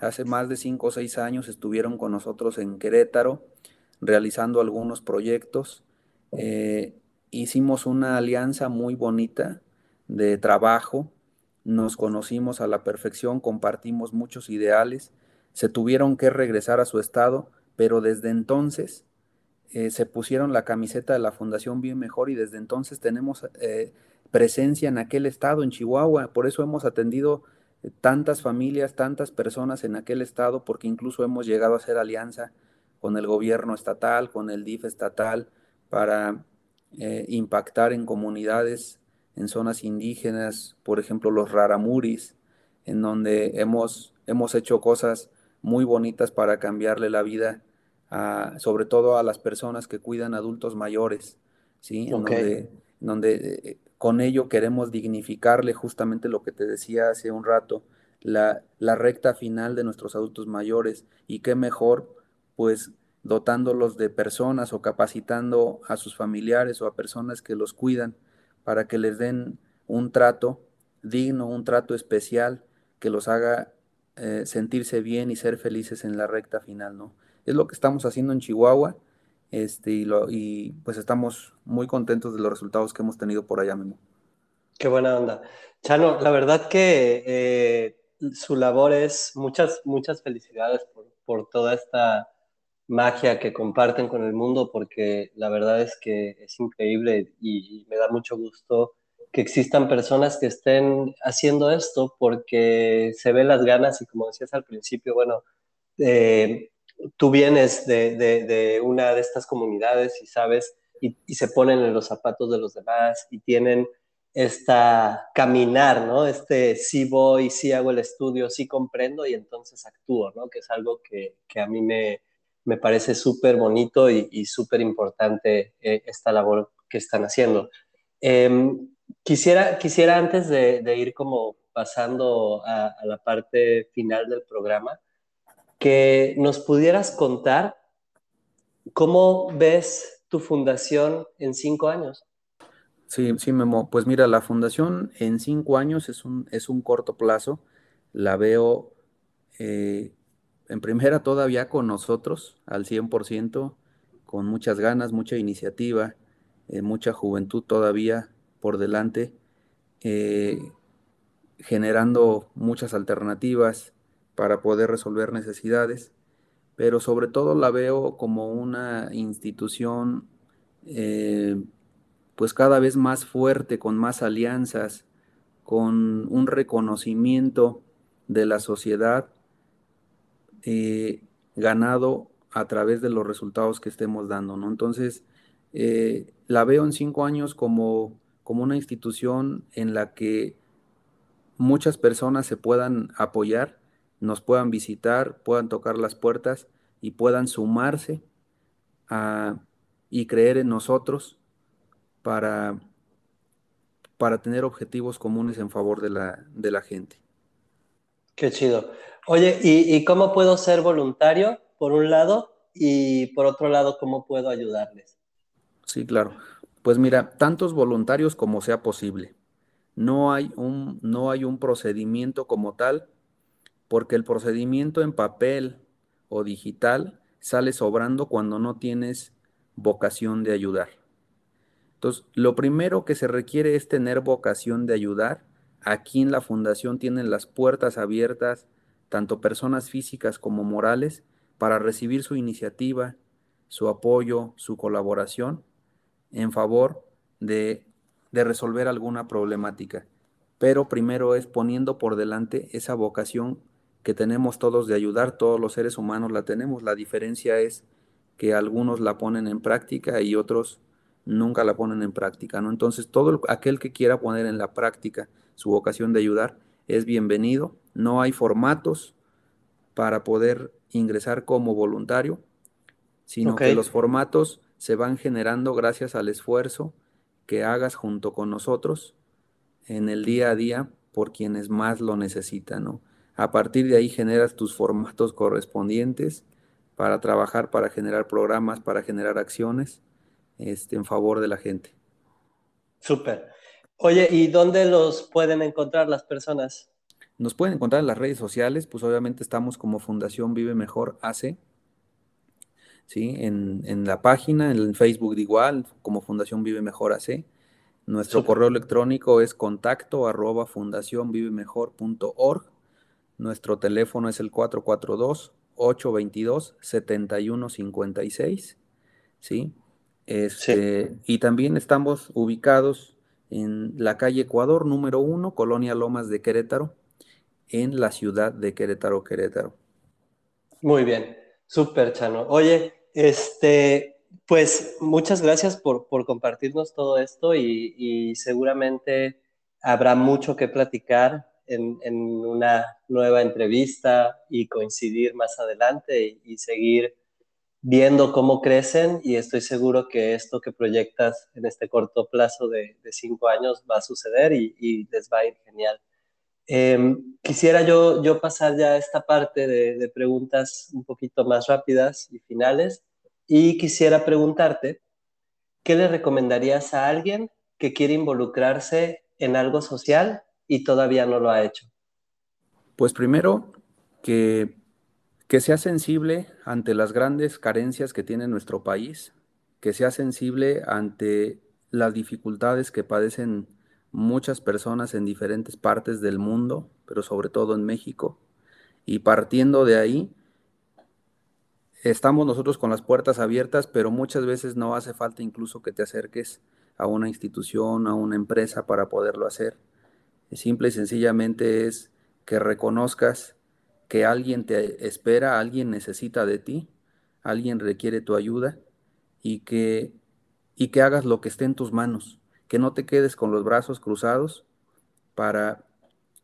[SPEAKER 2] hace más de cinco o seis años, estuvieron con nosotros en Querétaro realizando algunos proyectos. Eh, hicimos una alianza muy bonita de trabajo, nos conocimos a la perfección, compartimos muchos ideales, se tuvieron que regresar a su estado, pero desde entonces eh, se pusieron la camiseta de la Fundación Bien Mejor y desde entonces tenemos eh, presencia en aquel estado, en Chihuahua, por eso hemos atendido eh, tantas familias, tantas personas en aquel estado, porque incluso hemos llegado a hacer alianza con el gobierno estatal, con el DIF estatal, para impactar en comunidades en zonas indígenas, por ejemplo los raramuris, en donde hemos, hemos hecho cosas muy bonitas para cambiarle la vida, sobre todo a las personas que cuidan adultos mayores, ¿sí? donde, donde eh, con ello queremos dignificarle justamente lo que te decía hace un rato, la, la recta final de nuestros adultos mayores y qué mejor pues dotándolos de personas o capacitando a sus familiares o a personas que los cuidan para que les den un trato digno, un trato especial que los haga eh, sentirse bien y ser felices en la recta final, ¿no? Es lo que estamos haciendo en Chihuahua este, y, lo, y pues estamos muy contentos de los resultados que hemos tenido por allá mismo.
[SPEAKER 1] Qué buena onda. Chano, la verdad que eh, su labor es muchas, muchas felicidades por, por toda esta magia que comparten con el mundo, porque la verdad es que es increíble y, me da mucho gusto que existan personas que estén haciendo esto porque se ven las ganas y como decías al principio, bueno, eh, tú vienes de, una de estas comunidades y sabes, y, y, se ponen en los zapatos de los demás y tienen esta caminar, ¿no? Este sí voy, sí hago el estudio, sí comprendo y entonces actúo, ¿no? Que es algo que, a mí me, parece súper bonito y, súper importante eh, esta labor que están haciendo. Em, quisiera, quisiera antes de, ir como pasando a, la parte final del programa, que nos pudieras contar cómo ves tu fundación en cinco años.
[SPEAKER 2] Sí, sí, Memo. Pues mira, la fundación en cinco años es un, es un corto plazo. La veo eh, en primera todavía con nosotros al 100%, con muchas ganas, mucha iniciativa, eh, mucha juventud todavía por delante, eh, generando muchas alternativas para poder resolver necesidades, pero sobre todo la veo como una institución eh, pues cada vez más fuerte, con más alianzas, con un reconocimiento de la sociedad ganado a través de los resultados que estemos dando, ¿no? Entonces, eh, la veo en cinco años como, como una institución en la que muchas personas se puedan apoyar, nos puedan visitar, puedan tocar las puertas y puedan sumarse y creer en nosotros para, para tener objetivos comunes en favor de la, de la gente.
[SPEAKER 1] Qué chido. Oye, ¿y, ¿y, cómo puedo ser voluntario? por un lado, y por otro lado, cómo puedo ayudarles.
[SPEAKER 2] Sí, claro. Pues mira, tantos voluntarios como sea posible. No hay un, no hay un procedimiento como tal, porque el procedimiento en papel o digital sale sobrando cuando no tienes vocación de ayudar. Entonces, lo primero que se requiere es tener vocación de ayudar. Aquí en la fundación tienen las puertas abiertas, tanto personas físicas como morales, para recibir su iniciativa, su apoyo, su colaboración en favor de, resolver alguna problemática. Pero primero es poniendo por delante esa vocación que tenemos todos de ayudar, todos los seres humanos la tenemos. La diferencia es que algunos la ponen en práctica y otros nunca la ponen en práctica, ¿no? Entonces, todo aquel que quiera poner en la práctica su vocación de ayudar es bienvenido. No hay formatos para poder ingresar como voluntario, sino que los formatos se van generando gracias al esfuerzo que hagas junto con nosotros en el día a día por quienes más lo necesitan, ¿no? A partir de ahí generas tus formatos correspondientes para trabajar, para generar programas, para generar acciones este, en favor de la gente.
[SPEAKER 1] Súper. Oye, ¿y dónde los pueden encontrar las personas?
[SPEAKER 2] Nos pueden encontrar en las redes sociales, pues obviamente estamos como Fundación Vive Mejor AC, ¿sí? En, la página, en Facebook de igual, como Fundación Vive Mejor AC. Nuestro correo electrónico es contacto arroba fundacionvivemejor.org. Nuestro teléfono es el 442-822-7156, ¿sí? Este, Y también estamos ubicados en la calle Ecuador, número 1, Colonia Lomas de Querétaro, en la ciudad de Querétaro, Querétaro.
[SPEAKER 1] Muy bien, súper Chano. Oye, este, pues muchas gracias por, compartirnos todo esto y, seguramente habrá mucho que platicar en, una nueva entrevista y coincidir más adelante y, seguir viendo cómo crecen y estoy seguro que esto que proyectas en este corto plazo de, cinco años va a suceder y, y les va a ir genial. Em, quisiera yo, yo pasar ya a esta parte de, preguntas un poquito más rápidas y finales y quisiera preguntarte, ¿qué le recomendarías a alguien que quiere involucrarse en algo social y todavía no lo ha hecho?
[SPEAKER 2] Pues primero, que, que sea sensible ante las grandes carencias que tiene nuestro país, que sea sensible ante las dificultades que padecen muchas personas en diferentes partes del mundo, pero sobre todo en México. Y partiendo de ahí, estamos nosotros con las puertas abiertas, pero muchas veces no hace falta incluso que te acerques a una institución, a una empresa para poderlo hacer. Simple y sencillamente es que reconozcas que alguien te espera, alguien necesita de ti, alguien requiere tu ayuda y que, y que hagas lo que esté en tus manos que no te quedes con los brazos cruzados para,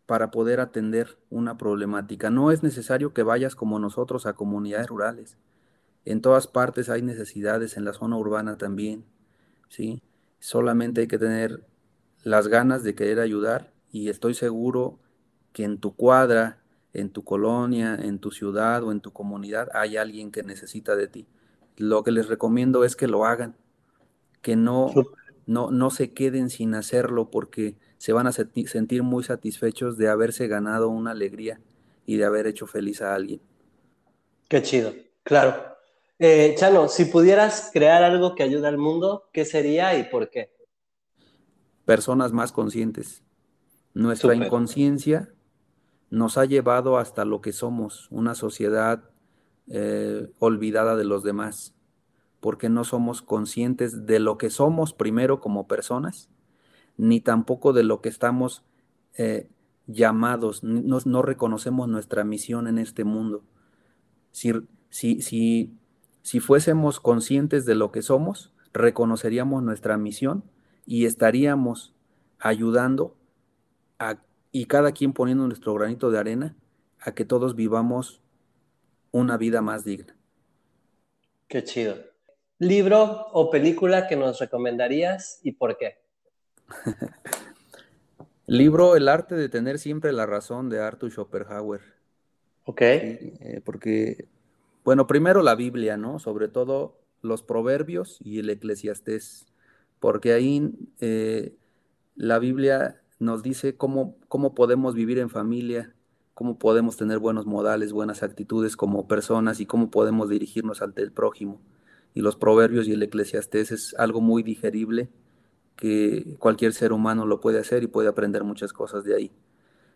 [SPEAKER 2] para poder atender una problemática. No es necesario que vayas como nosotros a comunidades rurales. En todas partes hay necesidades, en la zona urbana también, ¿sí? Solamente hay que tener las ganas de querer ayudar y estoy seguro que en tu cuadra, en tu colonia, en tu ciudad o en tu comunidad hay alguien que necesita de ti. Lo que les recomiendo es que lo hagan, que no, no, no se queden sin hacerlo porque se van a sentir muy satisfechos de haberse ganado una alegría y de haber hecho feliz a alguien.
[SPEAKER 1] Qué chido, claro. Eh, Chano, si pudieras crear algo que ayude al mundo, ¿qué sería y por qué?
[SPEAKER 2] Personas más conscientes. Nuestra inconsciencia nos ha llevado hasta lo que somos, una sociedad eh, olvidada de los demás, porque no somos conscientes de lo que somos primero como personas, ni tampoco de lo que estamos eh, llamados, no, no, reconocemos nuestra misión en este mundo. Si, si, si, si fuésemos conscientes de lo que somos, reconoceríamos nuestra misión y estaríamos ayudando a y cada quien poniendo nuestro granito de arena a que todos vivamos una vida más digna.
[SPEAKER 1] Qué chido. ¿Libro o película que nos recomendarías y por qué?
[SPEAKER 2] Libro El arte de tener siempre la razón de Arthur Schopenhauer.
[SPEAKER 1] Ok.
[SPEAKER 2] Eh, porque, bueno, primero la Biblia, ¿no? Sobre todo los proverbios y el eclesiastés, porque ahí eh, la Biblia nos dice cómo, cómo podemos vivir en familia, cómo podemos tener buenos modales, buenas actitudes como personas y cómo podemos dirigirnos ante el prójimo. Y los proverbios y el eclesiastés es algo muy digerible que cualquier ser humano lo puede hacer y puede aprender muchas cosas de ahí.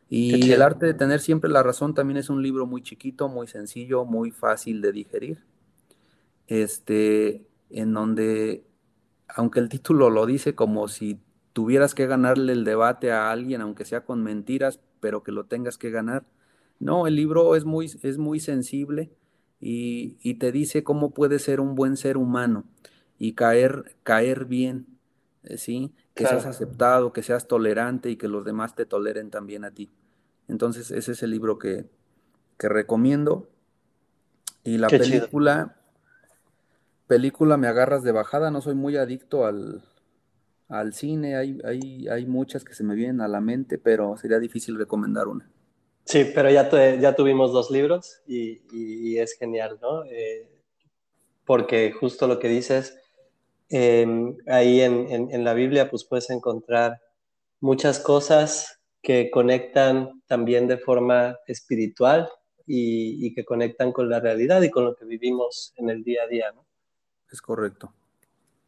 [SPEAKER 2] Y el arte de tener siempre la razón también es un libro muy chiquito, muy sencillo, muy fácil de digerir. Este, en donde, aunque el título lo dice como si tuvieras que ganarle el debate a alguien, aunque sea con mentiras, pero que lo tengas que ganar. No, el libro es muy, es muy sensible y, te dice cómo puedes ser un buen ser humano y caer, caer bien, eh, ¿sí? Que seas aceptado, que seas tolerante y que los demás te toleren también a ti. Entonces, ese es el libro que, recomiendo. Y la película, película me agarras de bajada, no soy muy adicto al, al cine, hay, hay, hay muchas que se me vienen a la mente, pero sería difícil recomendar una.
[SPEAKER 1] Sí, pero ya, ya tuvimos dos libros y, es genial, ¿no? Eh, porque justo lo que dices, em, ahí en, la Biblia pues puedes encontrar muchas cosas que conectan también de forma espiritual y, y, que conectan con la realidad y con lo que vivimos en el día a día, ¿no?
[SPEAKER 2] Es correcto.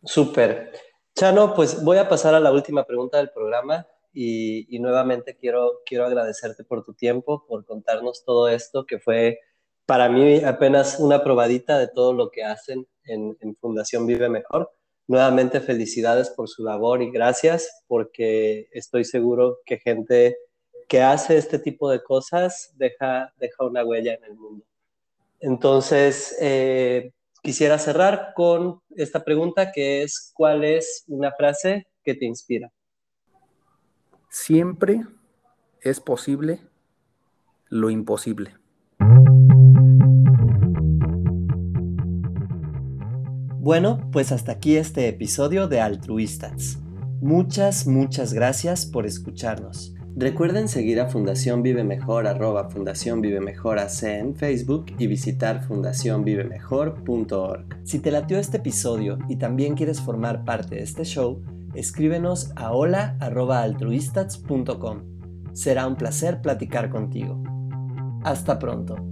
[SPEAKER 1] Súper. Chano, pues voy a pasar a la última pregunta del programa y, nuevamente quiero, quiero agradecerte por tu tiempo, por contarnos todo esto, que fue para mí apenas una probadita de todo lo que hacen en, Fundación Vive Mejor. Nuevamente felicidades por su labor y gracias porque estoy seguro que gente que hace este tipo de cosas deja, deja una huella en el mundo. Entonces, eh, Quisiera cerrar con esta pregunta que es, ¿cuál es una frase que te inspira?
[SPEAKER 2] Siempre es posible lo imposible.
[SPEAKER 1] Bueno, pues hasta aquí este episodio de Altruistas. Muchas, muchas gracias por escucharnos. Recuerden seguir a Fundación Vive Mejor arroba Fundación Vive Mejor AC en Facebook y visitar fundacionvivemejor.org. Si te latió este episodio y también quieres formar parte de este show, escríbenos a hola arroba altruistats.com. Será un placer platicar contigo. Hasta pronto.